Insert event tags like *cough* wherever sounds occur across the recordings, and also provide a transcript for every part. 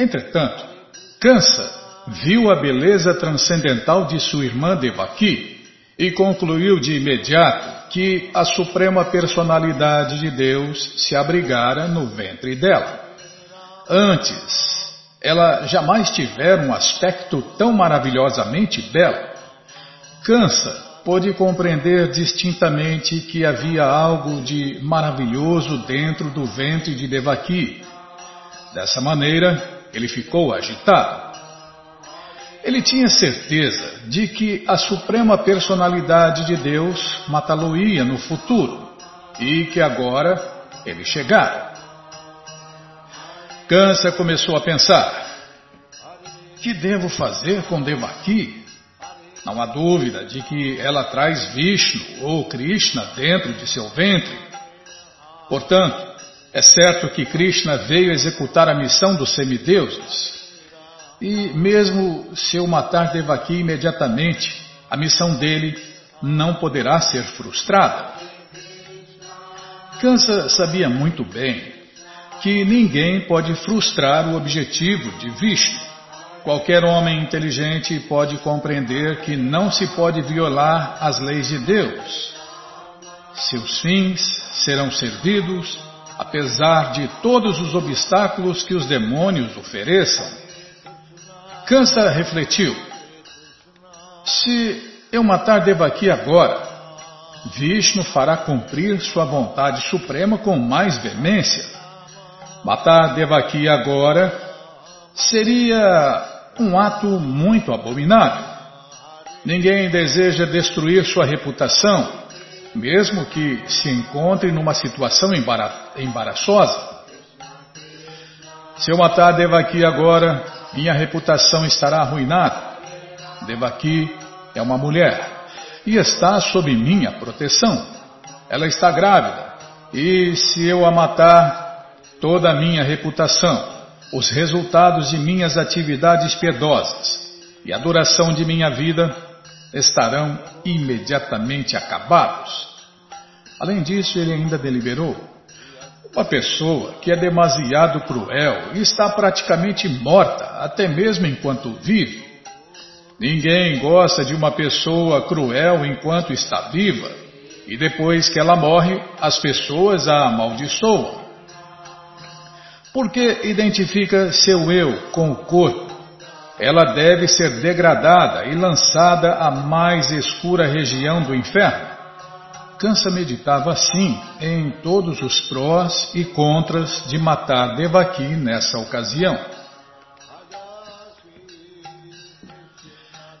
Entretanto, Kansa viu a beleza transcendental de sua irmã Devaki e concluiu de imediato que a suprema personalidade de Deus se abrigara no ventre dela. Antes, ela jamais tivera um aspecto tão maravilhosamente belo. Kansa pôde compreender distintamente que havia algo de maravilhoso dentro do ventre de Devaki. Dessa maneira, ele ficou agitado. Ele tinha certeza de que a suprema personalidade de Deus matá-lo-ia no futuro e que agora ele chegara. Kansa começou a pensar: que devo fazer com Devaki? Não há dúvida de que ela traz Vishnu ou Krishna dentro de seu ventre. Portanto, é certo que Krishna veio executar a missão dos semideuses. E mesmo se eu matar Devaki imediatamente, a missão dele não poderá ser frustrada. Kansa sabia muito bem que ninguém pode frustrar o objetivo de Vishnu. Qualquer homem inteligente pode compreender que não se pode violar as leis de Deus. Seus fins serão servidos, apesar de todos os obstáculos que os demônios ofereçam. Kansa refletiu: se eu matar Devaki agora, Vishnu fará cumprir sua vontade suprema com mais veemência. Matar Devaki agora seria um ato muito abominável. Ninguém deseja destruir sua reputação, mesmo que se encontre numa situação embaraçosa. Se eu matar Devaki agora, minha reputação estará arruinada. Devaki é uma mulher e está sob minha proteção. Ela está grávida e se eu a matar, toda a minha reputação, os resultados de minhas atividades piedosas e a duração de minha vida estarão imediatamente acabados. Além disso, ele ainda deliberou uma pessoa que é demasiado cruel e está praticamente morta, até mesmo enquanto vive. Ninguém gosta de uma pessoa cruel enquanto está viva, e depois que ela morre, as pessoas a amaldiçoam. Porque identifica seu eu com o corpo. Ela deve ser degradada e lançada à mais escura região do inferno. Kansa meditava assim em todos os prós e contras de matar Devaki nessa ocasião.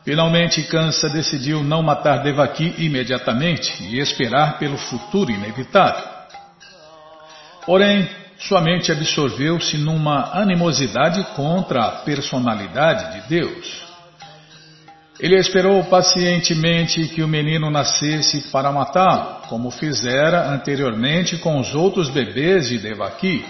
Finalmente, Kansa decidiu não matar Devaki imediatamente e esperar pelo futuro inevitável. Porém, sua mente absorveu-se numa animosidade contra a personalidade de Deus. Ele esperou pacientemente que o menino nascesse para matá-lo, como fizera anteriormente com os outros bebês de Devaki.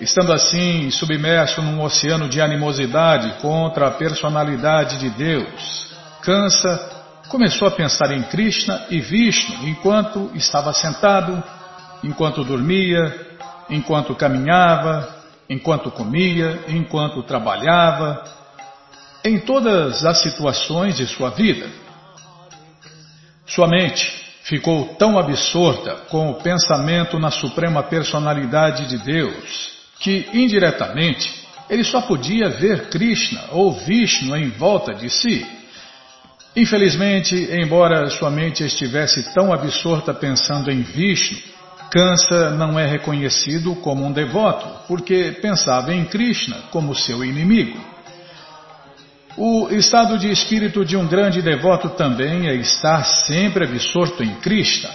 Estando assim, submerso num oceano de animosidade contra a personalidade de Deus, Kansa começou a pensar em Krishna e Vishnu enquanto estava sentado, enquanto dormia, enquanto caminhava, enquanto comia, enquanto trabalhava, em todas as situações de sua vida. Sua mente ficou tão absorta com o pensamento na suprema personalidade de Deus que, indiretamente, ele só podia ver Krishna ou Vishnu em volta de si. Infelizmente, embora sua mente estivesse tão absorta pensando em Vishnu, Kansa não é reconhecido como um devoto, porque pensava em Krishna como seu inimigo. O estado de espírito de um grande devoto também é estar sempre absorto em Krishna,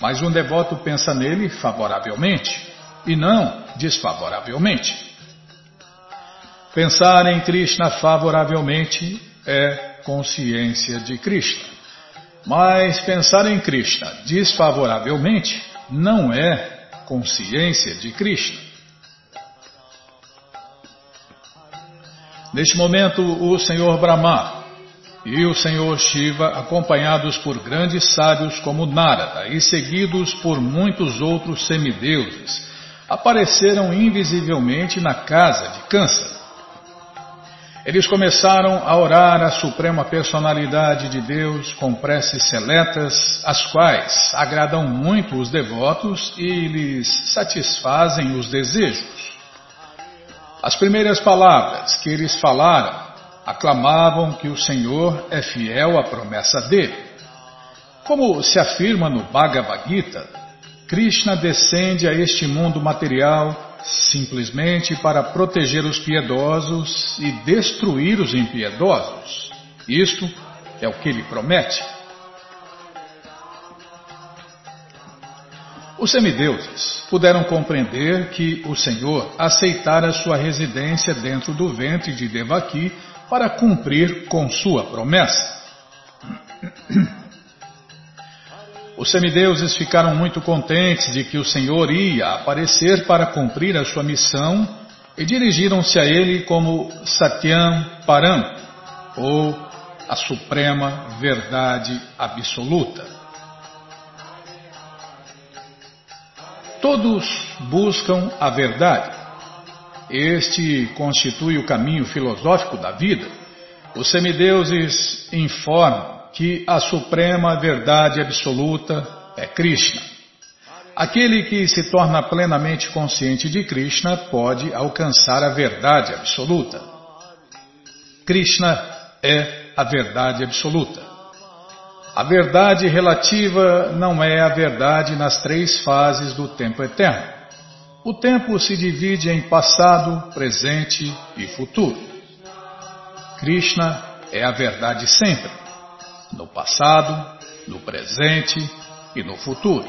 mas um devoto pensa nele favoravelmente e não desfavoravelmente. Pensar em Krishna favoravelmente é consciência de Krishna, mas pensar em Krishna desfavoravelmente não é consciência de Krishna. Neste momento, o Senhor Brahma e o Senhor Shiva, acompanhados por grandes sábios como Narada e seguidos por muitos outros semideuses, apareceram invisivelmente na casa de Kansa. Eles começaram a orar a Suprema Personalidade de Deus com preces seletas, as quais agradam muito os devotos e lhes satisfazem os desejos. As primeiras palavras que eles falaram aclamavam que o Senhor é fiel à promessa dele. Como se afirma no Bhagavad Gita, Krishna descende a este mundo material simplesmente para proteger os piedosos e destruir os impiedosos. Isto é o que ele promete. Os semideuses puderam compreender que o Senhor aceitara sua residência dentro do ventre de Devaki para cumprir com sua promessa. Os semideuses ficaram muito contentes de que o Senhor ia aparecer para cumprir a sua missão e dirigiram-se a ele como Satyam Param, ou a Suprema Verdade Absoluta. Todos buscam a verdade. Este constitui o caminho filosófico da vida. Os semideuses informam que a suprema verdade absoluta é Krishna. Aquele que se torna plenamente consciente de Krishna pode alcançar a verdade absoluta. Krishna é a verdade absoluta. A verdade relativa não é a verdade nas três fases do tempo eterno. O tempo se divide em passado, presente e futuro. Krishna é a verdade sempre passado, no presente e no futuro.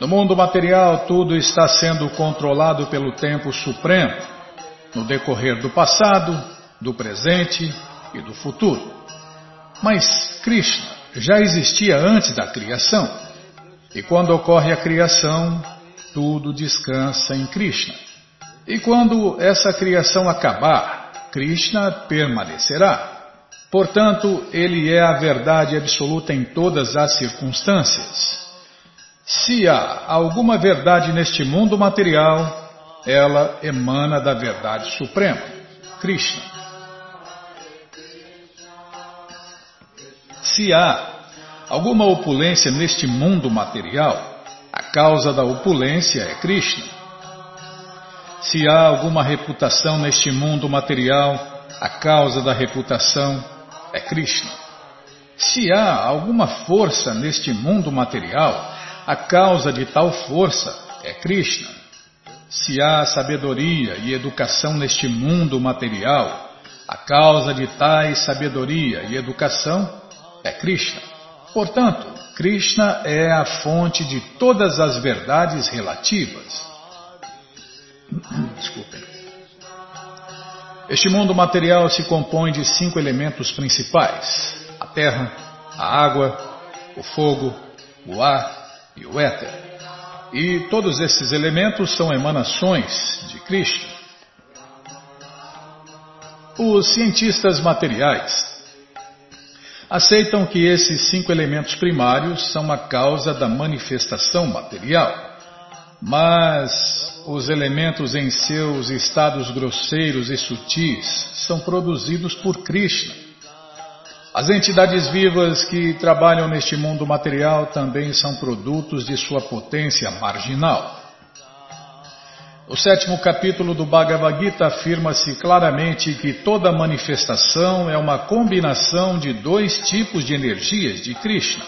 No mundo material, tudo está sendo controlado pelo tempo supremo, no decorrer do passado, do presente e do futuro. Mas Krishna já existia antes da criação, e quando ocorre a criação, tudo descansa em Krishna. E quando essa criação acabar, Krishna permanecerá. Portanto, ele é a verdade absoluta em todas as circunstâncias. Se há alguma verdade neste mundo material, ela emana da verdade suprema, Krishna. Se há alguma opulência neste mundo material, a causa da opulência é Krishna. Se há alguma reputação neste mundo material, a causa da reputação é Krishna. Se há alguma força neste mundo material, a causa de tal força é Krishna. Se há sabedoria e educação neste mundo material, a causa de tais sabedoria e educação é Krishna. Portanto, Krishna é a fonte de todas as verdades relativas. *coughs* Desculpem. Este mundo material se compõe de cinco elementos principais: a terra, a água, o fogo, o ar e o éter. E todos esses elementos são emanações de Krishna. Os cientistas materiais aceitam que esses cinco elementos primários são a causa da manifestação material, mas os elementos em seus estados grosseiros e sutis são produzidos por Krishna. As entidades vivas que trabalham neste mundo material também são produtos de sua potência marginal. No sétimo capítulo do Bhagavad Gita afirma-se claramente que toda manifestação é uma combinação de dois tipos de energias de Krishna: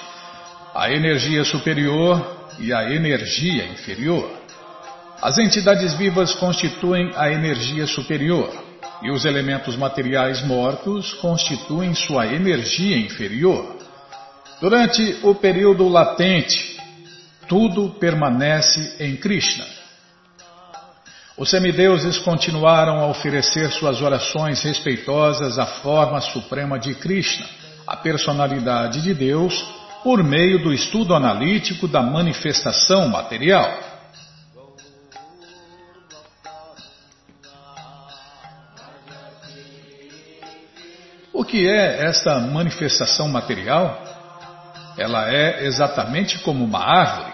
a energia superior e a energia inferior. As entidades vivas constituem a energia superior e os elementos materiais mortos constituem sua energia inferior. Durante o período latente, tudo permanece em Krishna. Os semideuses continuaram a oferecer suas orações respeitosas à forma suprema de Krishna, a personalidade de Deus, por meio do estudo analítico da manifestação material. O que é esta manifestação material? Ela é exatamente como uma árvore.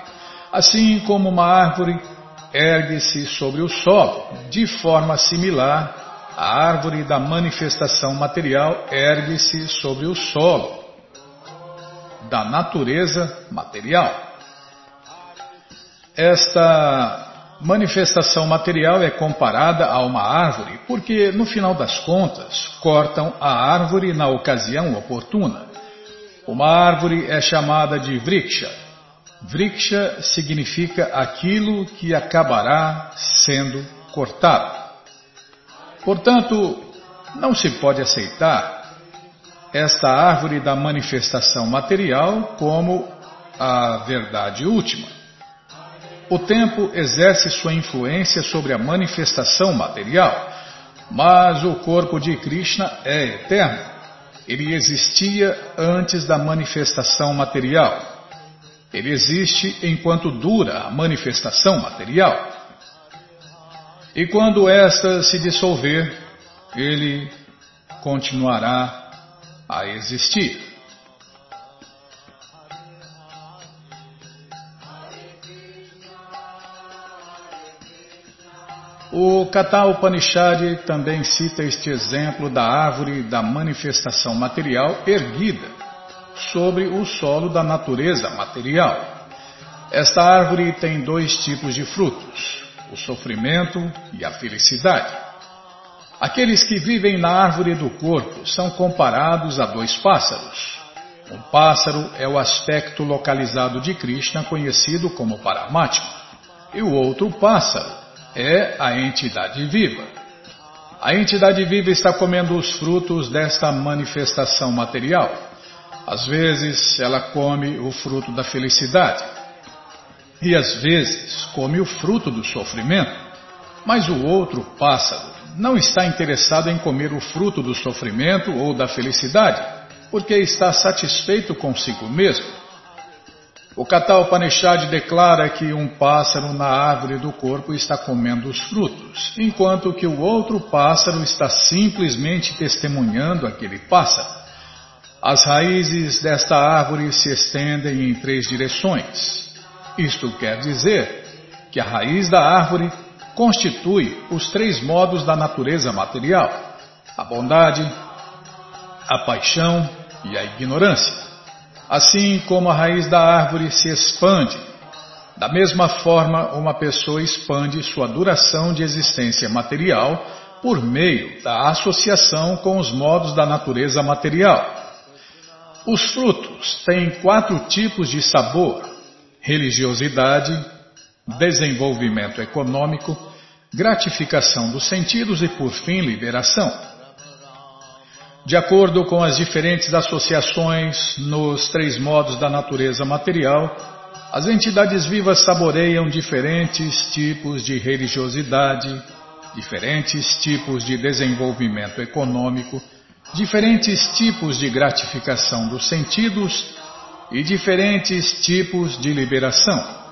Assim como uma árvore ergue-se sobre o solo, de forma similar, a árvore da manifestação material ergue-se sobre o solo da natureza material. Esta manifestação material é comparada a uma árvore porque, no final das contas, cortam a árvore na ocasião oportuna. Uma árvore é chamada de vriksha. Vriksha significa aquilo que acabará sendo cortado. Portanto, não se pode aceitar esta árvore da manifestação material como a verdade última. O tempo exerce sua influência sobre a manifestação material, mas o corpo de Krishna é eterno. Ele existia antes da manifestação material. Ele existe enquanto dura a manifestação material. E quando esta se dissolver, ele continuará a existir. O Kata Upanishad também cita este exemplo da árvore da manifestação material erguida sobre o solo da natureza material. Esta árvore tem dois tipos de frutos o sofrimento e a felicidade. Aqueles que vivem na árvore do corpo são comparados a dois pássaros. Um pássaro é o aspecto localizado de Krishna conhecido como Paramatma, e o outro pássaro é a entidade viva. A entidade viva está comendo os frutos desta manifestação material. Às vezes ela come o fruto da felicidade e às vezes come o fruto do sofrimento, mas o outro pássaro não está interessado em comer o fruto do sofrimento ou da felicidade, porque está satisfeito consigo mesmo. O Kata Upanishad declara que um pássaro na árvore do corpo está comendo os frutos, enquanto que o outro pássaro está simplesmente testemunhando aquele pássaro. As raízes desta árvore se estendem em três direções. Isto quer dizer que a raiz da árvore constitui os três modos da natureza material: a bondade, a paixão e a ignorância. Assim como a raiz da árvore se expande, da mesma forma uma pessoa expande sua duração de existência material por meio da associação com os modos da natureza material. Os frutos têm quatro tipos de sabor religiosidade, desenvolvimento econômico, gratificação dos sentidos e, por fim, liberação. De acordo com as diferentes associações nos três modos da natureza material, as entidades vivas saboreiam diferentes tipos de religiosidade, diferentes tipos de desenvolvimento econômico, diferentes tipos de gratificação dos sentidos e diferentes tipos de liberação.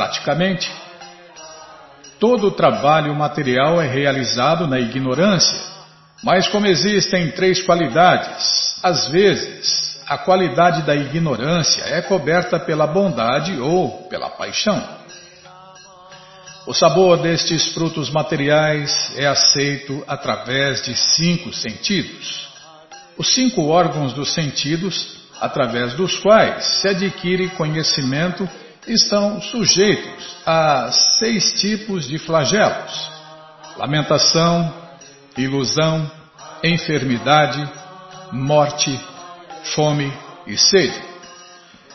Praticamente, todo o trabalho material é realizado na ignorância, mas como existem três qualidades, às vezes a qualidade da ignorância é coberta pela bondade ou pela paixão. O sabor destes frutos materiais é aceito através de cinco sentidos. Os cinco órgãos dos sentidos através dos quais se adquire conhecimento, estão sujeitos a seis tipos de flagelos: lamentação, ilusão, enfermidade, morte, fome e sede.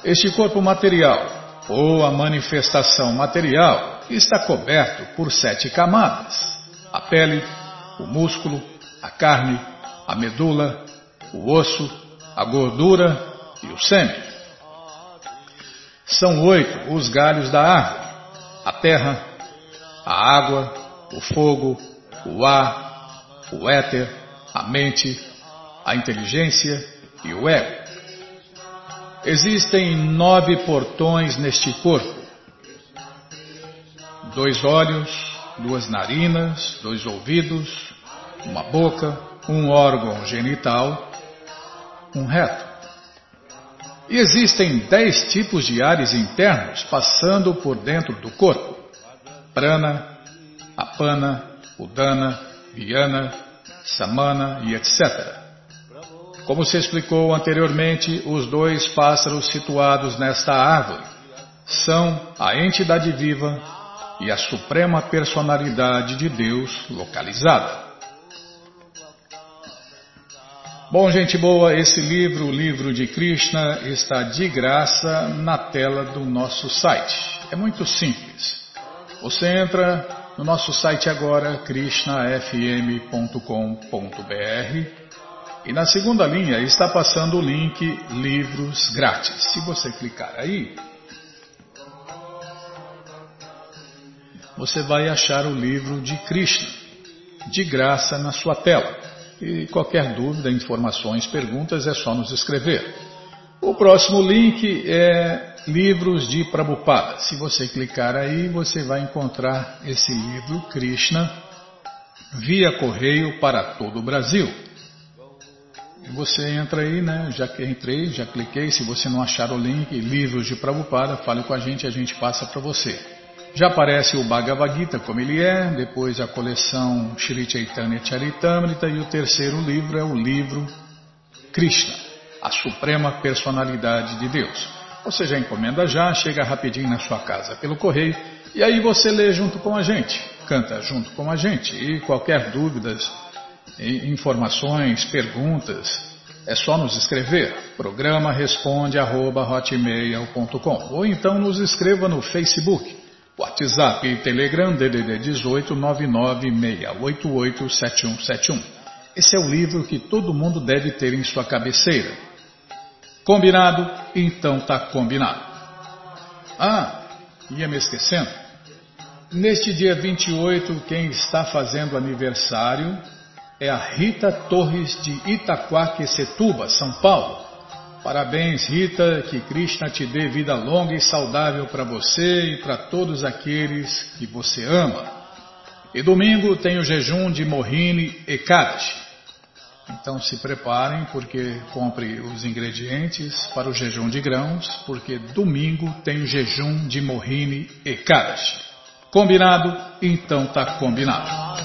Este corpo material, ou a manifestação material, está coberto por sete camadas: a pele, o músculo, a carne, a medula, o osso, a gordura e o sêmen. São oito os galhos da árvore: a terra, a água, o fogo, o ar, o éter, a mente, a inteligência e o ego. Existem nove portões neste corpo: dois olhos, duas narinas, dois ouvidos, uma boca, um órgão genital, um reto. Existem dez tipos de ares internos passando por dentro do corpo: prana, apana, udana, Viana, Samana e etc. Como se explicou anteriormente, os dois pássaros situados nesta árvore são a entidade viva e a suprema personalidade de Deus localizada. Bom, gente boa, esse livro, o livro de Krishna, está de graça na tela do nosso site. É muito simples. Você entra no nosso site agora, krishnafm.com.br e na segunda linha está passando o link Livros Grátis. Se você clicar aí, você vai achar o livro de Krishna, de graça na sua tela. E qualquer dúvida, informações, perguntas é só nos escrever. O próximo link é Livros de Prabhupada. Se você clicar aí, você vai encontrar esse livro, Krishna, via correio para todo o Brasil. Você entra aí, né? Já que entrei, já cliquei. Se você não achar o link, Livros de Prabhupada, fale com a gente, a gente passa para você. Já aparece o Bhagavad Gita como ele é, depois a coleção Shri Chaitanya Charitamrita e o terceiro livro é o livro Krishna, a suprema personalidade de Deus. Você já encomenda já, chega rapidinho na sua casa pelo correio e aí você lê junto com a gente, canta junto com a gente e qualquer dúvidas, informações, perguntas, é só nos escrever. Programa responde arroba, ou então nos escreva no Facebook WhatsApp e Telegram DDD 18 996887171. Esse é o livro que todo mundo deve ter em sua cabeceira. Combinado? Então tá combinado. Ah, ia me esquecendo. Neste dia 28, quem está fazendo aniversário é a Rita Torres de Itaquaquecetuba, São Paulo. Parabéns, Rita, que Krishna te dê vida longa e saudável para você e para todos aqueles que você ama. E domingo tem o jejum de Mohini Ekadashi. Então se preparem, porque compre os ingredientes para o jejum de grãos, porque domingo tem o jejum de Mohini Ekadashi. Combinado? Então tá combinado.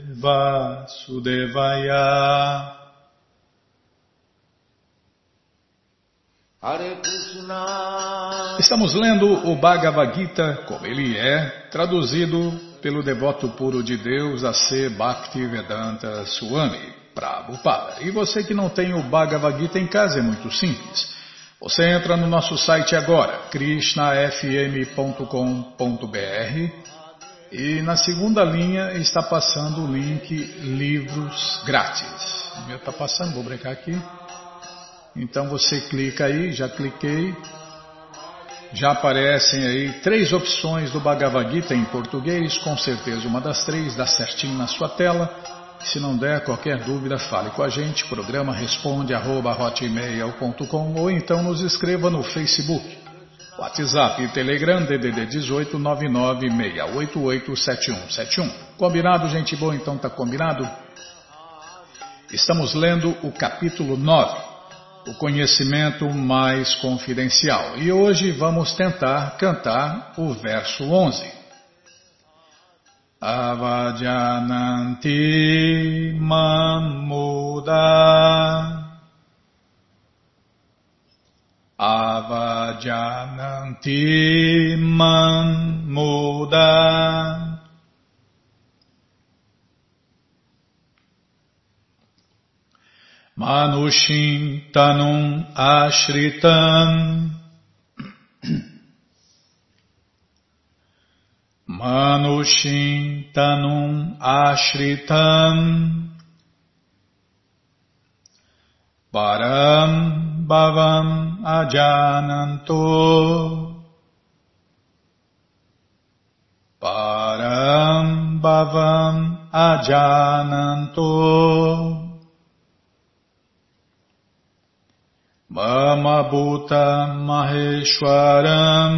Vasudevaya. Estamos lendo o Bhagavad Gita como ele é, traduzido pelo devoto puro de Deus a ser Bhaktivedanta Swami Prabhupada. E você que não tem o Bhagavad Gita em casa é muito simples. Você entra no nosso site agora, krishnafm.com.br e na segunda linha está passando o link Livros Grátis. O meu está passando, vou brincar aqui. Então você clica aí, já cliquei. Já aparecem aí três opções do Bhagavad Gita em português, com certeza uma das três dá certinho na sua tela. Se não der qualquer dúvida, fale com a gente. Programa responde arroba, ou então nos escreva no Facebook. WhatsApp e Telegram DDD 18 996887171. Combinado, gente boa? Então tá combinado? Estamos lendo o capítulo 9, o conhecimento mais confidencial. E hoje vamos tentar cantar o verso 11. Avajananti mamuda avajananti man muda. Manushin tanum ashritam. Manushintanum Ashritam Param Bhavam Ajananto Param Bhavam Ajananto Mama Bhuta Maheshwaram.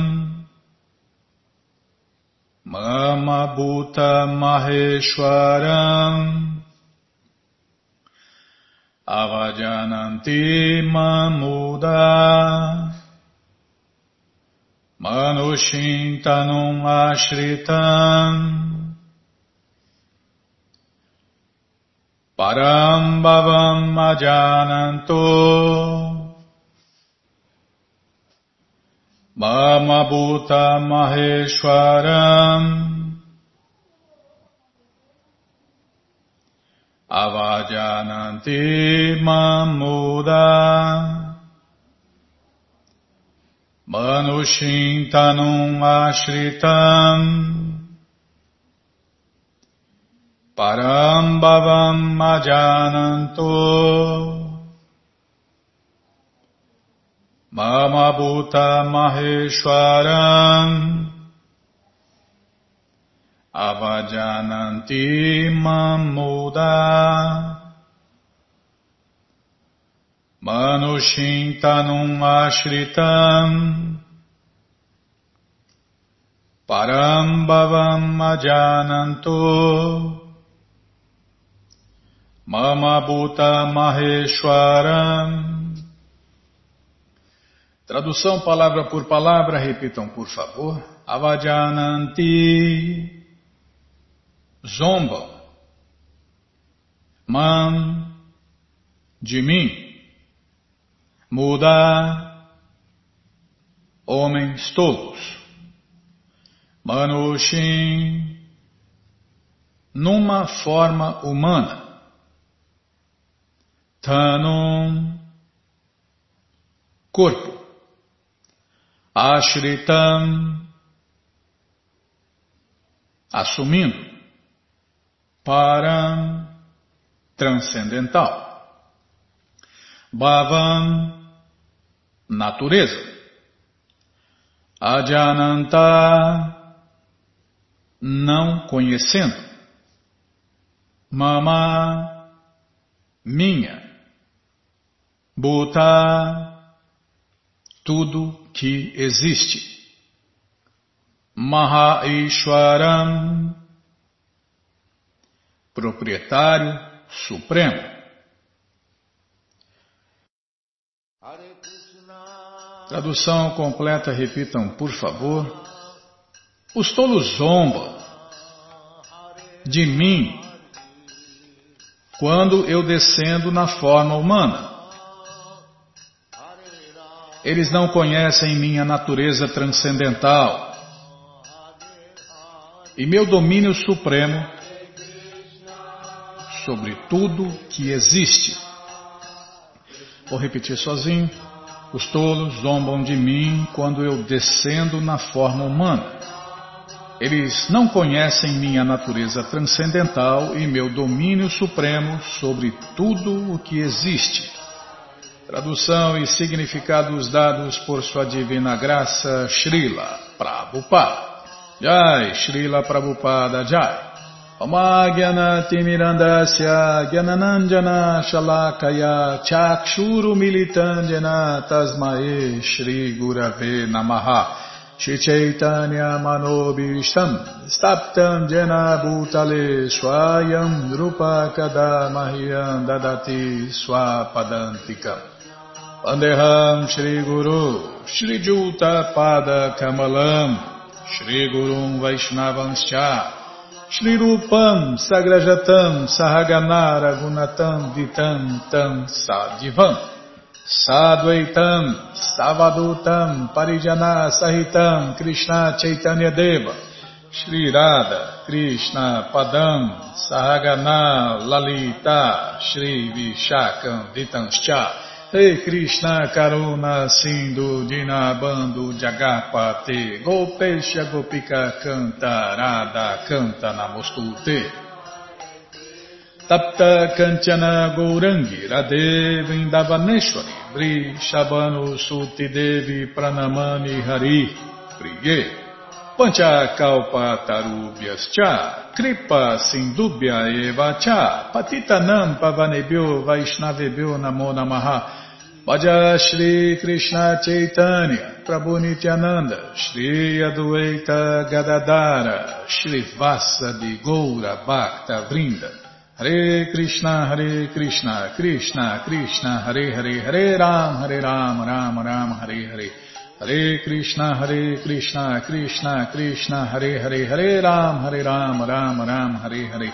Mama Bhuta Maheshwaram Avajananti Mamuda. Manushintanum Ashritam. Parambhavam Ajananto Mama Bhuta Maheshwaram Avajananti Mamuda. Manushintanum Ashritam. Parambhavam Ajananto Mama Bhuta Maheshwaram Avajananti Mamuda. Manushintanum Ashritam. Parambhavam Ajananto Mama Bhuta Maheshwaram. Tradução palavra por palavra, repitam por favor. Avajananti zombam, man, de mim, muda, homens tolos, manushin, numa forma humana, tanum, corpo, ashritam, assumindo, para transcendental. Bhavam, natureza. Ajananta, não conhecendo. Mama, minha. Bhuta, tudo que existe. Mahaishwaram, proprietário supremo. Tradução completa, repitam, por favor. Os tolos zombam de mim quando eu descendo na forma humana. Eles não conhecem minha natureza transcendental e meu domínio supremo sobre tudo que existe. Vou repetir sozinho. Os tolos zombam de mim quando eu descendo na forma humana. Eles não conhecem minha natureza transcendental e meu domínio supremo sobre tudo o que existe. Tradução e significados dados por Sua Divina Graça, Srila Prabhupada. Jai, Srila Prabhupada Jai. Gyananandjana Shalakaya Chakshuru Militandjana Tasmae Shri Gurave Namaha. Shri Chaitanya Manobishtam Staptam Jena Bhutale Swayam Drupa Kadamahyam Dadati Swapadantika. Pandeham Shri Guru Shri Rupam Sagrajatam Sahaganara Gunatam Vitam Tam Sadivam Sadvaitam Savadutam Parijana Sahitam Krishna Chaitanya Deva. Shri Radha Krishna Padam Sahagana Lalita Shri Vishakam Vitanscha Hey Krishna Karuna Sindhu Dinabando Jagapate Gopesha Gopika Canta Radha Canta Namostute. Tapta Kanchana Gourangi Radhe Vrindavaneshwari Bri Shabano Suti Devi Pranamani Hari Priye. Pancha Kalpa Tarubhyas Cha Kripa Sindubhya Eva Cha Patitanam Pavanebhyo Vaishnavebhyo Namo Namaha Bhaja Shri Krishna Chaitanya Prabhu Nityananda Shri Adueita Gadadara Shri Vasa Goura Bhakta Vrinda. Hare Krishna Hare Krishna Krishna Krishna Hare Hare Hare Ram Hare Ram Ram Ram Hare Hare. Hare Krishna Hare Krishna Krishna Krishna Hare Hare Hare Ram Hare Ram Ram Ram Hare Hare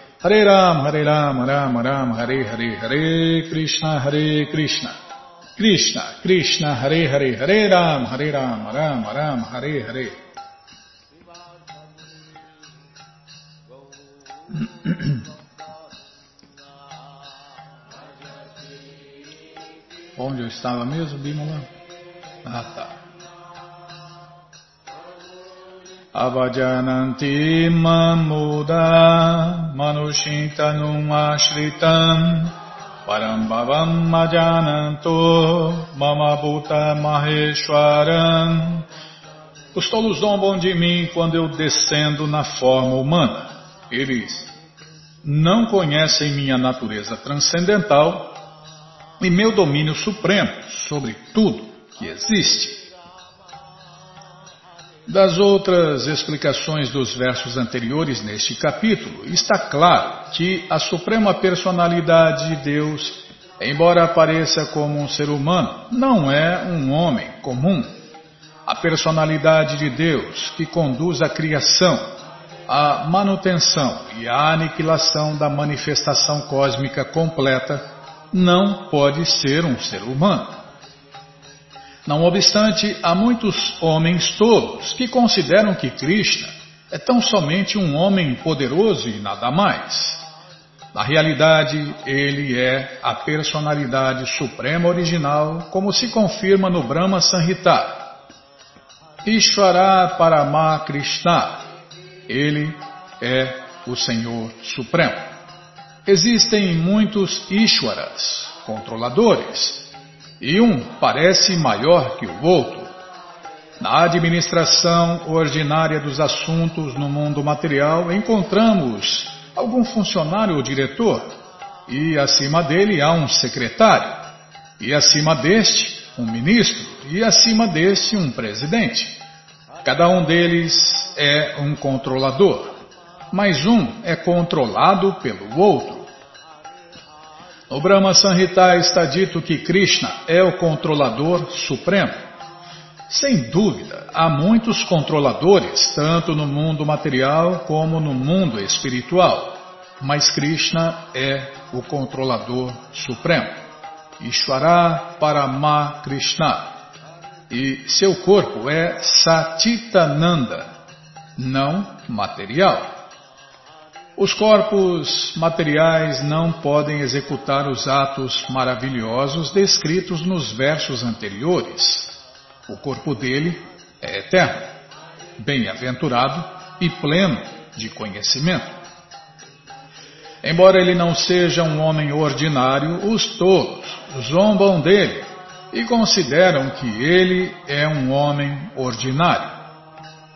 Hare Ram, Hare Ram, Ram Ram, Hare Hare, Hare Krishna, Hare Krishna, Krishna, Krishna, Hare Hare, Hare Ram, Hare Ram, Ram Ram, Hare Hare. *coughs* Onde eu estava mesmo, Bimala? Ah, tá. Avajananti mamuda manushintanum ashritam parambhavam majananto mamabhuta maheshwaram Os tolos zombam de mim quando eu descendo na forma humana. Eles não conhecem minha natureza transcendental e meu domínio supremo sobre tudo que existe. Das outras explicações dos versos anteriores neste capítulo, está claro que a Suprema Personalidade de Deus, embora apareça como um ser humano, não é um homem comum. A personalidade de Deus, que conduz a criação, a manutenção e a aniquilação da manifestação cósmica completa, não pode ser um ser humano. Não obstante, há muitos homens tolos que consideram que Krishna é tão somente um homem poderoso e nada mais. Na realidade, ele é a personalidade suprema original, como se confirma no Brahma Sanhita. Ishvara Parama Krishna. Ele é o Senhor Supremo. Existem muitos Ishwaras, controladores, e um parece maior que o outro. Na administração ordinária dos assuntos no mundo material, encontramos algum funcionário ou diretor, e acima dele há um secretário, e acima deste, um ministro, e acima deste, um presidente. Cada um deles é um controlador, mas um é controlado pelo outro. No Brahma Sanhita está dito que Krishna é o controlador supremo. Sem dúvida, há muitos controladores, tanto no mundo material como no mundo espiritual. Mas Krishna é o controlador supremo. Ishvara Parama Krishna. E seu corpo é Satitananda, não material. Os corpos materiais não podem executar os atos maravilhosos descritos nos versos anteriores. O corpo dele é eterno, bem-aventurado e pleno de conhecimento. Embora ele não seja um homem ordinário, os tolos zombam dele e consideram que ele é um homem ordinário.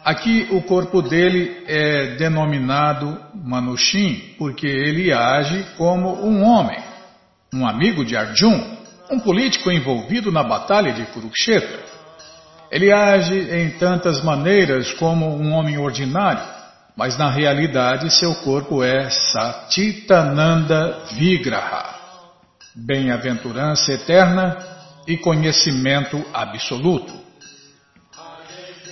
Aqui o corpo dele é denominado Manushin porque ele age como um homem, um amigo de Arjun, um político envolvido na batalha de Kurukshetra. Ele age em tantas maneiras como um homem ordinário, mas na realidade seu corpo é Satitananda Vigraha, bem-aventurança eterna e conhecimento absoluto.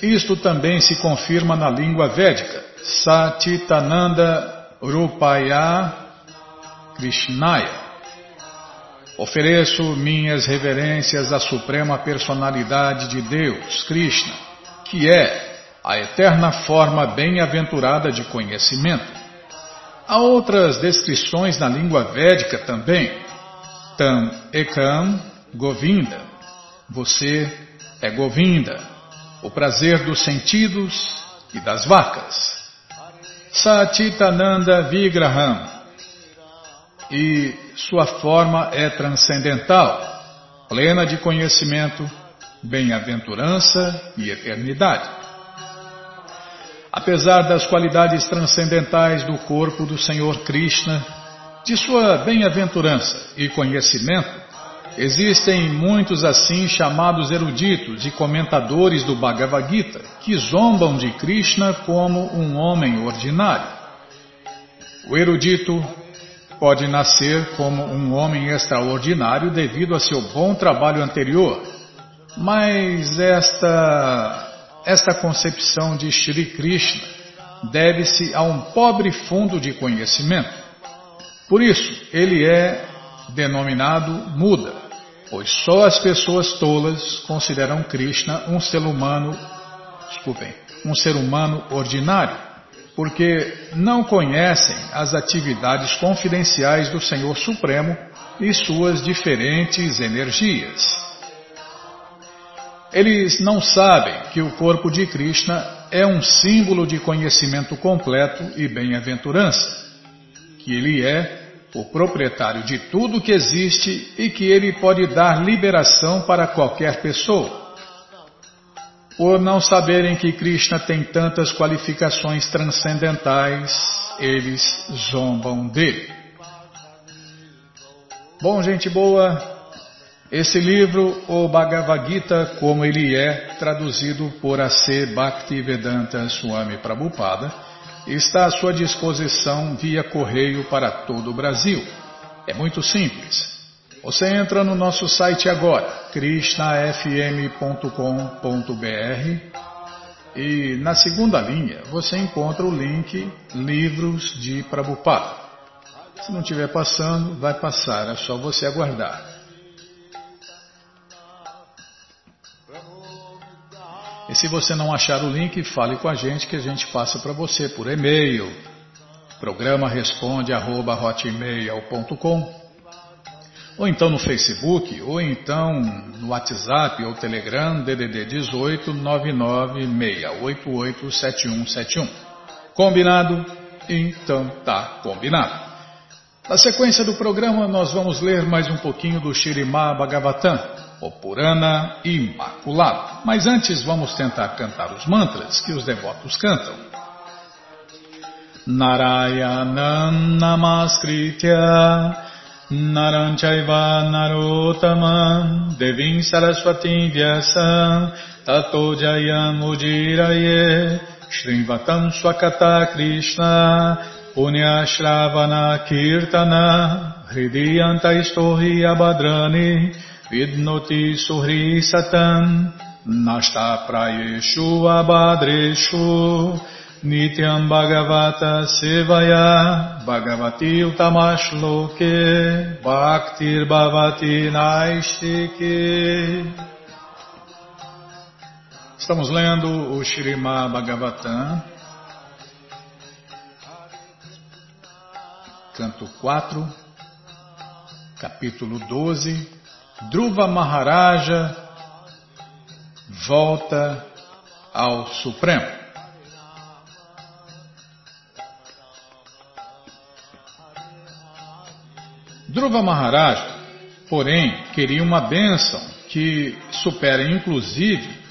Isto também se confirma na língua védica. Satitananda Rupaya Krishnaya. Ofereço minhas reverências à Suprema Personalidade de Deus, Krishna, que é a eterna forma bem-aventurada de conhecimento. Há outras descrições na língua védica também. Tam Ekam Govinda. Você é Govinda, o prazer dos sentidos e das vacas. Satitananda Vigraham. E sua forma é transcendental, plena de conhecimento, bem-aventurança e eternidade. Apesar das qualidades transcendentais do corpo do Senhor Krishna, de sua bem-aventurança e conhecimento, existem muitos assim chamados eruditos e comentadores do Bhagavad Gita que zombam de Krishna como um homem ordinário. O erudito pode nascer como um homem extraordinário devido a seu bom trabalho anterior, mas esta, esta concepção de Shri Krishna deve-se a um pobre fundo de conhecimento. Por isso, ele é denominado Muda, pois só as pessoas tolas consideram Krishna um ser humano, desculpem, um ser humano ordinário porque não conhecem as atividades confidenciais do Senhor Supremo e suas diferentes energias. Eles não sabem que o corpo de Krishna é um símbolo de conhecimento completo e bem-aventurança, que ele é o proprietário de tudo que existe e que ele pode dar liberação para qualquer pessoa. Por não saberem que Krishna tem tantas qualificações transcendentais, eles zombam dele. Bom, gente boa, esse livro, o Bhagavad Gita, como ele é traduzido por A.C. Bhaktivedanta Swami Prabhupada, está à sua disposição via correio para todo o Brasil. É muito simples. Você entra no nosso site agora, krishnafm.com.br e na segunda linha você encontra o link Livros de Prabhupada. Se não estiver passando, vai passar, é só você aguardar. E se você não achar o link, fale com a gente que a gente passa para você por e-mail. Programa responde arroba ou então no Facebook, ou então no WhatsApp ou Telegram DDD 18 996887171. Combinado? Então tá combinado. Na sequência do programa nós vamos ler mais um pouquinho do Shirimá Bhagavatam, o Purana Imaculado. Mas antes vamos tentar cantar os mantras que os devotos cantam. Narayanam Namaskritya Naranchaiva Narotama Devim Saraswati Vyasa Tato Jayam Swakata Krishna Shravana Kirtana Hridiyanta Istohi Abhadrani Vidnoti Suhri Satan Nashta Prayeshu Abhadreshu Nityam Bhagavata Sevaya Bhagavati Utamashloke Bhaktir Bhavati Naistike Estamos lendo o Shirima Bhagavatam, canto 4, capítulo 12. Dhruva Maharaja volta ao Supremo. Dhruva Maharaj, porém, queria uma bênção que supera inclusive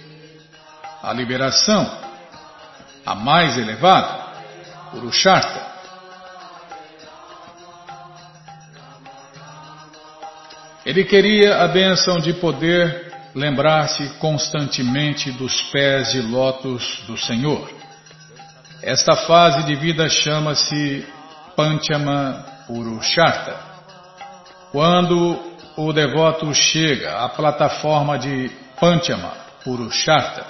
a liberação, a mais elevada, Urusharta. Ele queria a bênção de poder lembrar-se constantemente dos pés de lótus do Senhor. Esta fase de vida chama-se Panchama Purusharta. Quando o devoto chega à plataforma de Panchama, Purushartha,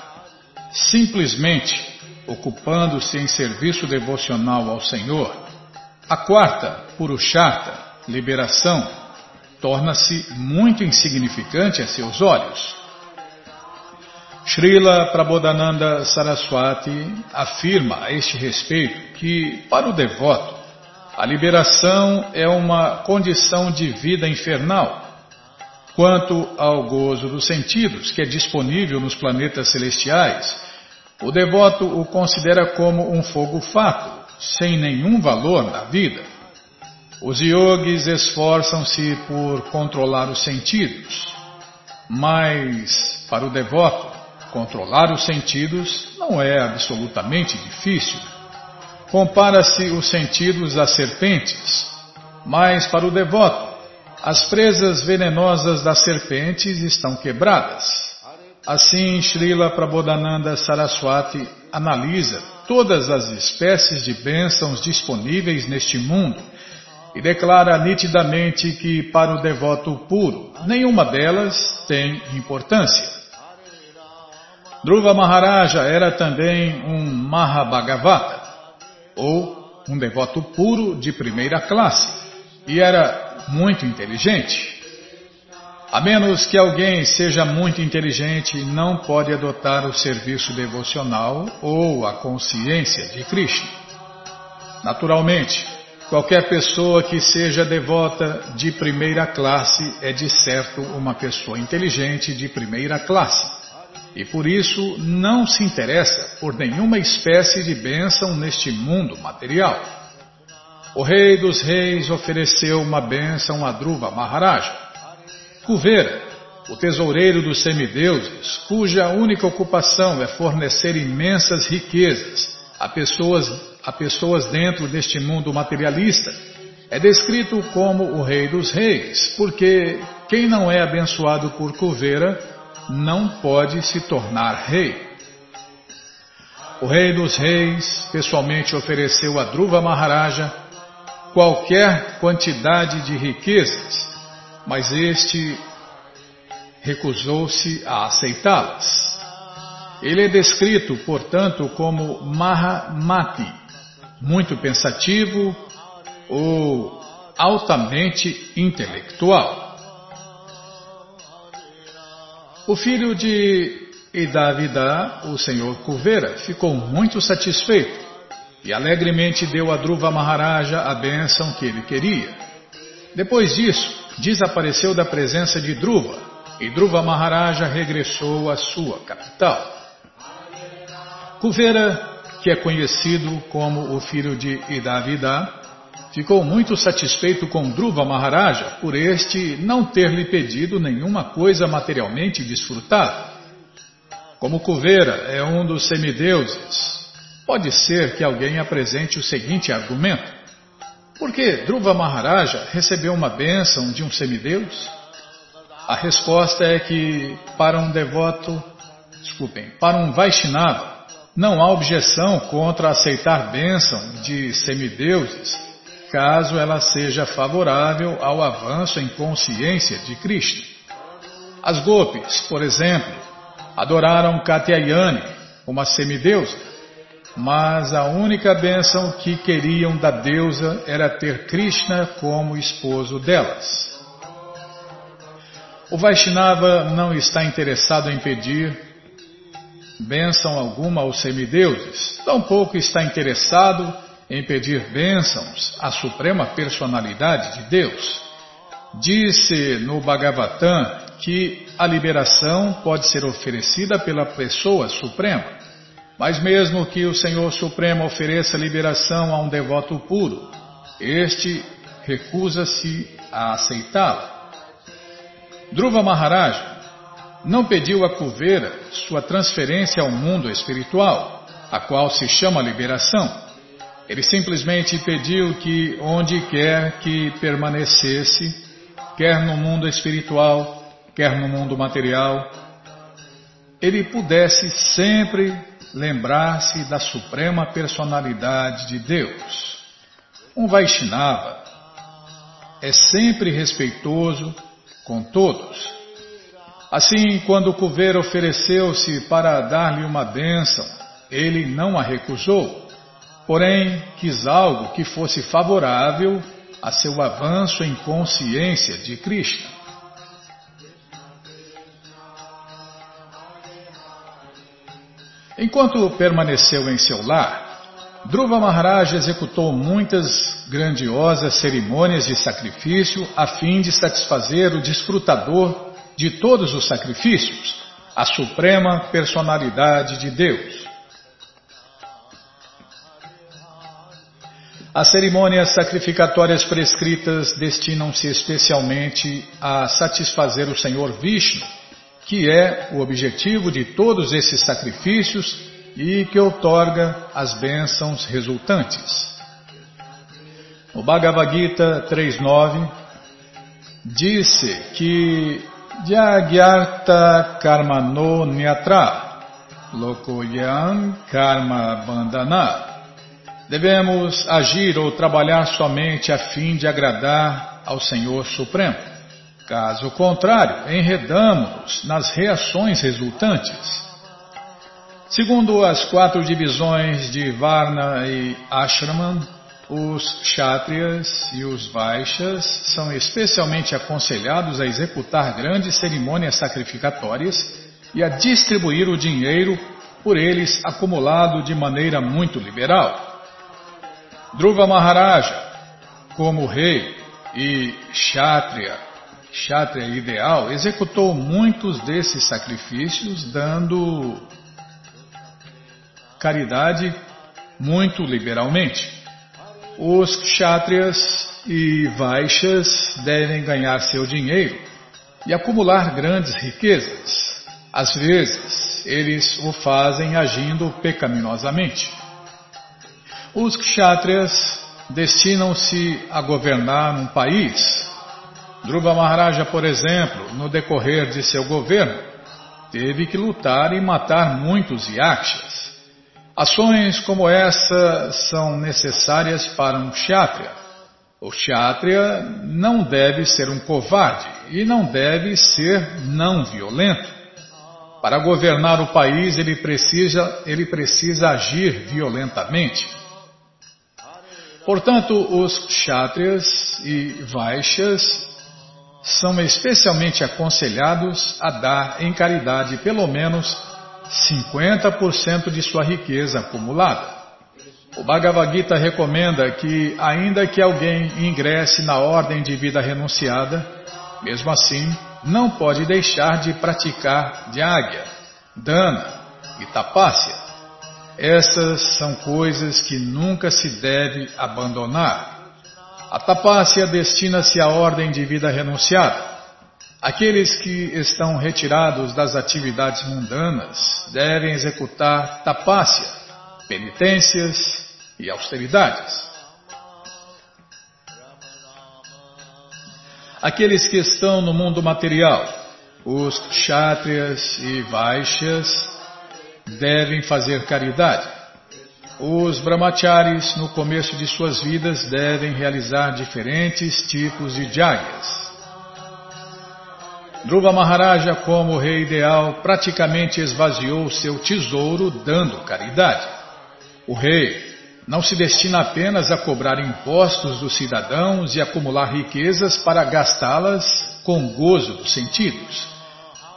simplesmente ocupando-se em serviço devocional ao Senhor. A quarta, Purushata, liberação, torna-se muito insignificante a seus olhos. Srila Prabodhananda Saraswati afirma a este respeito que, para o devoto, a liberação é uma condição de vida infernal. Quanto ao gozo dos sentidos, que é disponível nos planetas celestiais, o devoto o considera como um fogo fato, sem nenhum valor na vida. Os yogis esforçam-se por controlar os sentidos, mas para o devoto, controlar os sentidos não é absolutamente difícil. Compara-se os sentidos às serpentes, mas para o devoto, as presas venenosas das serpentes estão quebradas. Assim, Srila Prabodhananda Saraswati analisa todas as espécies de bênçãos disponíveis neste mundo e declara nitidamente que, para o devoto puro, nenhuma delas tem importância. Dhruva Maharaja era também um Mahabhagavata, ou um devoto puro de primeira classe, e era muito inteligente. A menos que alguém seja muito inteligente, não pode adotar o serviço devocional ou a consciência de Krishna. Naturalmente, qualquer pessoa que seja devota de primeira classe é de certo uma pessoa inteligente de primeira classe e por isso não se interessa por nenhuma espécie de bênção neste mundo material. O rei dos reis ofereceu uma bênção a Dhruva Maharaja. Kuvera, o tesoureiro dos semideuses, cuja única ocupação é fornecer imensas riquezas a pessoas, a pessoas dentro deste mundo materialista, é descrito como o rei dos reis, porque quem não é abençoado por Kuvera não pode se tornar rei. O rei dos reis pessoalmente ofereceu a Dhruva Maharaja qualquer quantidade de riquezas, mas este recusou-se a aceitá-las. Ele é descrito, portanto, como Mahamati, muito pensativo ou altamente intelectual. O filho de Idavida, o senhor Kuvera, ficou muito satisfeito e alegremente deu a Dhruva Maharaja a bênção que ele queria. Depois disso, desapareceu da presença de Dhruva e Dhruva Maharaja regressou à sua capital. Kuvera, que é conhecido como o filho de Idavida, ficou muito satisfeito com Dhruva Maharaja por este não ter lhe pedido nenhuma coisa materialmente desfrutada. Como Kuvera é um dos semideuses, pode ser que alguém apresente o seguinte argumento. Por que Dhruva Maharaja recebeu uma bênção de um semideus? A resposta é que, para um devoto, desculpem, para um Vaishnava, não há objeção contra aceitar bênção de semideuses caso ela seja favorável ao avanço em consciência de Cristo. As Gopis, por exemplo, adoraram Katyayani, uma semideusa, mas a única bênção que queriam da deusa era ter Krishna como esposo delas. O Vaishnava não está interessado em pedir bênção alguma aos semideuses, tampouco está interessado em pedir bênçãos à suprema personalidade de Deus. Disse no Bhagavatam que a liberação pode ser oferecida pela pessoa suprema, mas mesmo que o Senhor Supremo ofereça liberação a um devoto puro, este recusa-se a aceitá-la. Dhruva Maharaj não pediu a Kuvera sua transferência ao mundo espiritual, a qual se chama liberação. Ele simplesmente pediu que, onde quer que permanecesse, quer no mundo espiritual, quer no mundo material, ele pudesse sempre lembrar-se da suprema personalidade de Deus. Um Vaishnava é sempre respeitoso com todos. Assim, quando o coveiro ofereceu-se para dar-lhe uma bênção, ele não a recusou, porém quis algo que fosse favorável a seu avanço em consciência de Krishna. Enquanto permaneceu em seu lar, Dhruva Maharaj executou muitas grandiosas cerimônias de sacrifício a fim de satisfazer o desfrutador de todos os sacrifícios, a suprema personalidade de Deus. As cerimônias sacrificatórias prescritas destinam-se especialmente a satisfazer o Senhor Vishnu, que é o objetivo de todos esses sacrifícios e que outorga as bênçãos resultantes. O Bhagavad Gita 3.9 disse que Jagyarta Karmano Nyatra Lokoyan Karma Bandana Devemos agir ou trabalhar somente a fim de agradar ao Senhor Supremo. Caso contrário, enredamos-nos nas reações resultantes. Segundo as quatro divisões de Varna e Ashraman, os Kshatriyas e os Vaixas são especialmente aconselhados a executar grandes cerimônias sacrificatórias e a distribuir o dinheiro por eles acumulado de maneira muito liberal. Dhruva Maharaja, como rei e Kshatriya, Kshatriya ideal, executou muitos desses sacrifícios dando caridade muito liberalmente. Os kshatriyas e vaixas devem ganhar seu dinheiro e acumular grandes riquezas. Às vezes, eles o fazem agindo pecaminosamente. Os kshatriyas destinam-se a governar um país. Dhruva Maharaja, por exemplo, no decorrer de seu governo, teve que lutar e matar muitos yakshas. Ações como essa são necessárias para um kshatriya. O kshatriya não deve ser um covarde e não deve ser não violento. Para governar o país, ele precisa, ele precisa agir violentamente. Portanto, os kshatriyas e vaixas são especialmente aconselhados a dar em caridade pelo menos 50% de sua riqueza acumulada. O Bhagavad Gita recomenda que, ainda que alguém ingresse na ordem de vida renunciada, mesmo assim, não pode deixar de praticar Jagya, Dana e Tapasya. Essas são coisas que nunca se deve abandonar. A Tapasya destina-se à ordem de vida renunciada. Aqueles que estão retirados das atividades mundanas devem executar tapácia, penitências e austeridades. Aqueles que estão no mundo material, os kshatriyas e vaixyas, devem fazer caridade. Os brahmacharis, no começo de suas vidas, devem realizar diferentes tipos de jagyas. Dhruva Maharaja, como rei ideal, praticamente esvaziou seu tesouro dando caridade. O rei não se destina apenas a cobrar impostos dos cidadãos e acumular riquezas para gastá-las com gozo dos sentidos.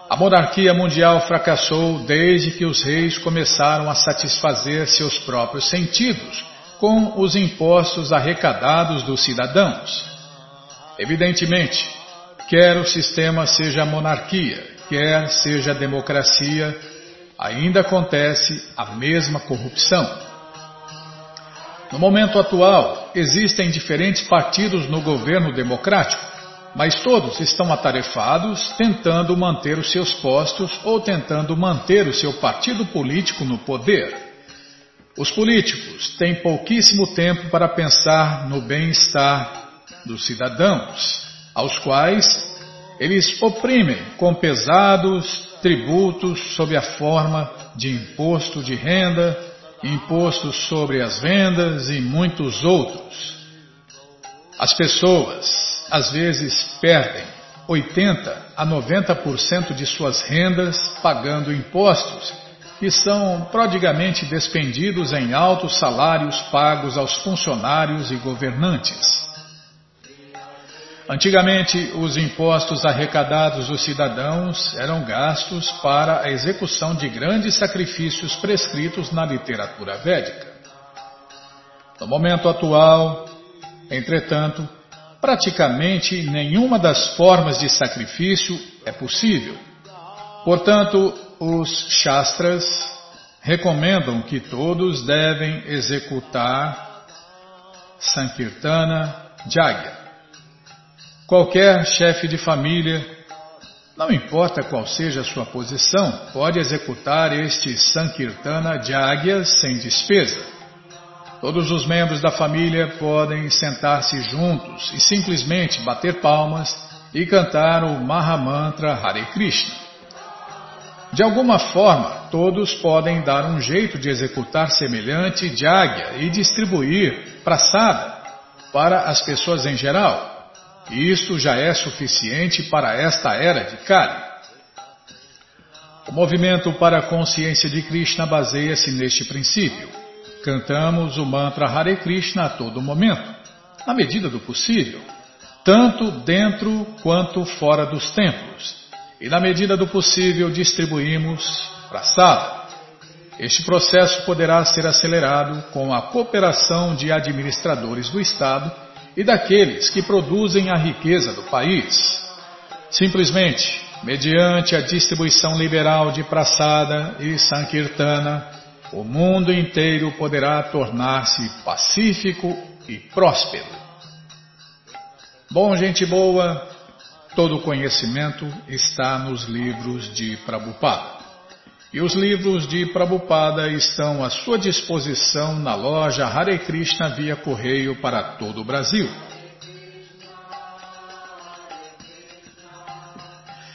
A monarquia mundial fracassou desde que os reis começaram a satisfazer seus próprios sentidos com os impostos arrecadados dos cidadãos. Evidentemente, Quer o sistema seja a monarquia, quer seja a democracia, ainda acontece a mesma corrupção. No momento atual, existem diferentes partidos no governo democrático, mas todos estão atarefados tentando manter os seus postos ou tentando manter o seu partido político no poder. Os políticos têm pouquíssimo tempo para pensar no bem-estar dos cidadãos aos quais eles oprimem com pesados tributos sob a forma de imposto de renda, impostos sobre as vendas e muitos outros. As pessoas às vezes perdem 80 a 90% de suas rendas pagando impostos, que são prodigamente despendidos em altos salários pagos aos funcionários e governantes. Antigamente, os impostos arrecadados dos cidadãos eram gastos para a execução de grandes sacrifícios prescritos na literatura védica. No momento atual, entretanto, praticamente nenhuma das formas de sacrifício é possível. Portanto, os Shastras recomendam que todos devem executar Sankirtana Jagya Qualquer chefe de família, não importa qual seja a sua posição, pode executar este Sankirtana Jagyas sem despesa. Todos os membros da família podem sentar-se juntos e simplesmente bater palmas e cantar o Mahamantra Hare Krishna. De alguma forma, todos podem dar um jeito de executar semelhante Jagya e distribuir prasada para as pessoas em geral. Isto já é suficiente para esta era de Kali. O movimento para a consciência de Krishna baseia-se neste princípio. Cantamos o mantra Hare Krishna a todo momento, na medida do possível, tanto dentro quanto fora dos templos, e na medida do possível distribuímos prasada. Este processo poderá ser acelerado com a cooperação de administradores do Estado e daqueles que produzem a riqueza do país. Simplesmente, mediante a distribuição liberal de praçada e sankirtana, o mundo inteiro poderá tornar-se pacífico e próspero. Bom, gente boa, todo conhecimento está nos livros de Prabhupada. E os livros de Prabhupada estão à sua disposição na loja Hare Krishna via correio para todo o Brasil.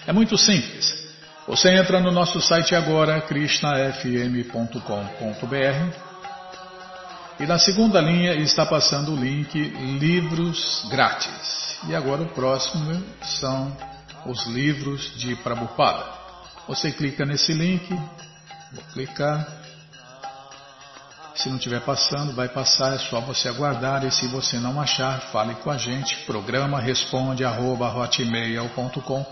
É muito simples. Você entra no nosso site agora, krishnafm.com.br, e na segunda linha está passando o link Livros Grátis. E agora o próximo são os livros de Prabhupada. Você clica nesse link, vou clicar. Se não estiver passando, vai passar, é só você aguardar e se você não achar, fale com a gente, programa responde arroba hotmail.com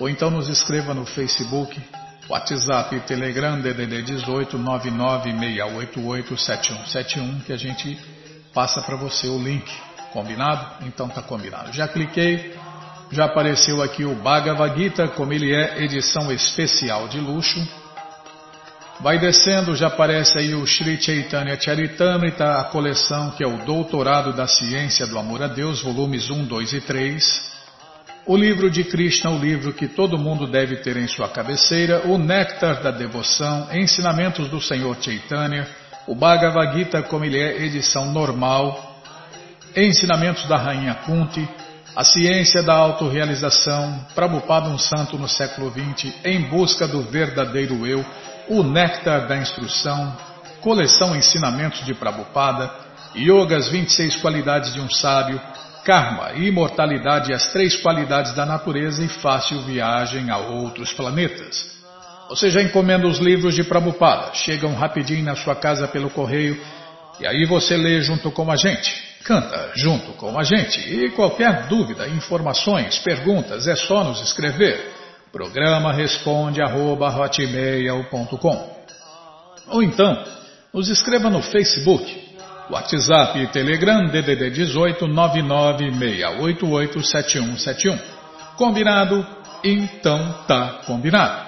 ou então nos escreva no Facebook, WhatsApp Telegram DDD 18 996887171 que a gente passa para você o link. Combinado? Então tá combinado. Já cliquei, já apareceu aqui o Bhagavad Gita, como ele é, edição especial de luxo. Vai descendo, já aparece aí o Sri Chaitanya Charitamrita, a coleção que é o Doutorado da Ciência do Amor a Deus, volumes 1, 2 e 3. O livro de Krishna, o livro que todo mundo deve ter em sua cabeceira, o Néctar da Devoção, Ensinamentos do Senhor Chaitanya, o Bhagavad Gita, como ele é, edição normal, Ensinamentos da Rainha Kunti, a ciência da autorrealização, Prabhupada um santo no século XX, em busca do verdadeiro eu, o néctar da instrução, coleção ensinamentos de Prabhupada, Yogas 26 qualidades de um sábio, Karma, imortalidade e as três qualidades da natureza e fácil viagem a outros planetas. Você já encomenda os livros de Prabhupada, chegam rapidinho na sua casa pelo correio e aí você lê junto com a gente. Canta junto com a gente e qualquer dúvida, informações, perguntas é só nos escrever. Programa responde arroba, Ou então, nos escreva no Facebook, WhatsApp e Telegram DDD 18 996887171. Combinado? Então tá combinado.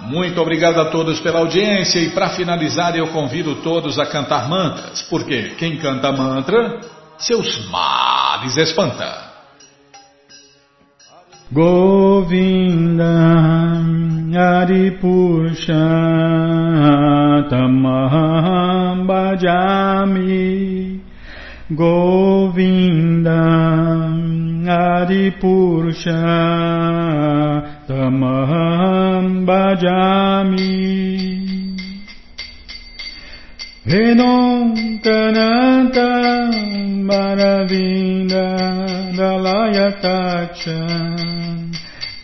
Muito obrigado a todos pela audiência e para finalizar eu convido todos a cantar mantras, porque quem canta mantra, seus males espanta. Govinda Aripusha Tamaham Bhajami Govinda Adipurusha Tamaham bhajami Venom kanantam maravinda dalayakacham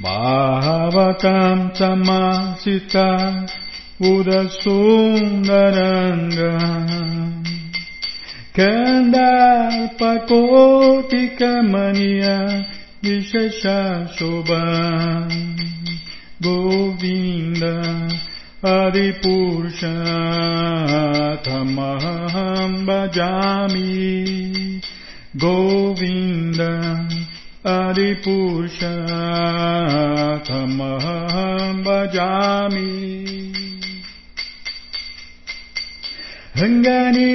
Bahavatam samasita udasundarangam Kandarpakotikamaniya visheshashobam Govinda Hari Purushottamaham Bhajami Govinda Hari Purushottamaham Bhajami Hangani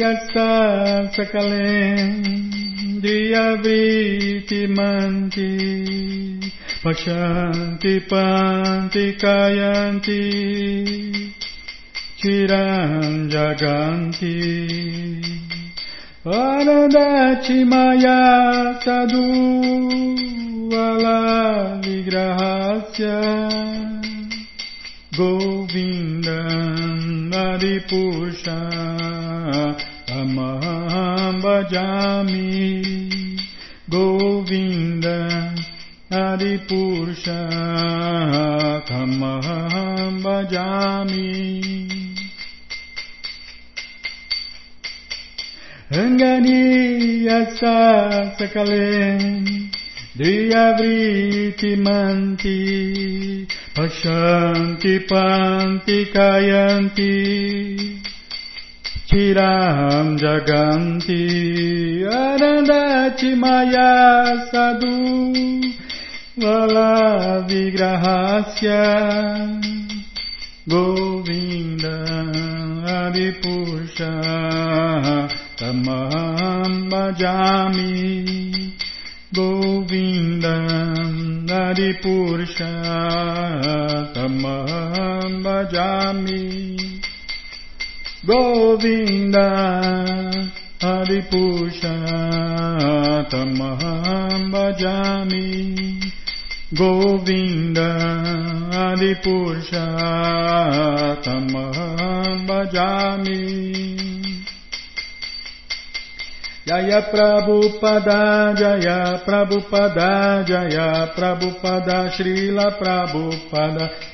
Yasta Sakalem Diyaviti manti. Pashanti panti kayanti. Chiran jaganti. Anandachi maya tadu Alavigrahasya. Govindam Adipushan Amaham bhajami Govinda Aripurusha Kamaham bhajami. Anganiyasa sakale Driyavriti manti Pashanti panti kayanti. Kiram Jaganti Arandati Maya Sadhu Vala Vigrahasya Govinda Adipusha Tamam Bajami Govinda Adipusha Tamam Bajami Govinda Govinda Hari Pushatamaham Bhajami Govinda Hari Pushatamaham Bhajami Jaya Prabhupada Jaya Prabhupada Jaya Prabhupada Srila Prabhupada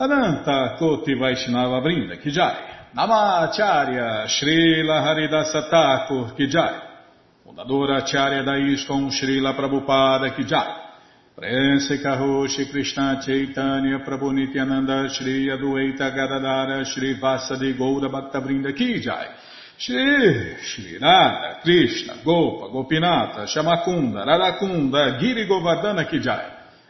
Ananta Koti Vaishnava Brinda Kijai, Namacharya Srila Haridasa Thakur Kijai, Fundadora Acharya da Srila Prabhupada Kijai, Prense Karoshi Krishna Chaitanya Prabhu Nityananda Shri Adueita Gadadara Shri Vasadi Goura Bhakta Brinda Kijai, Shri Shri Krishna Gopa Gopinata Shamakunda Radakunda Giri Govardhana Kijai,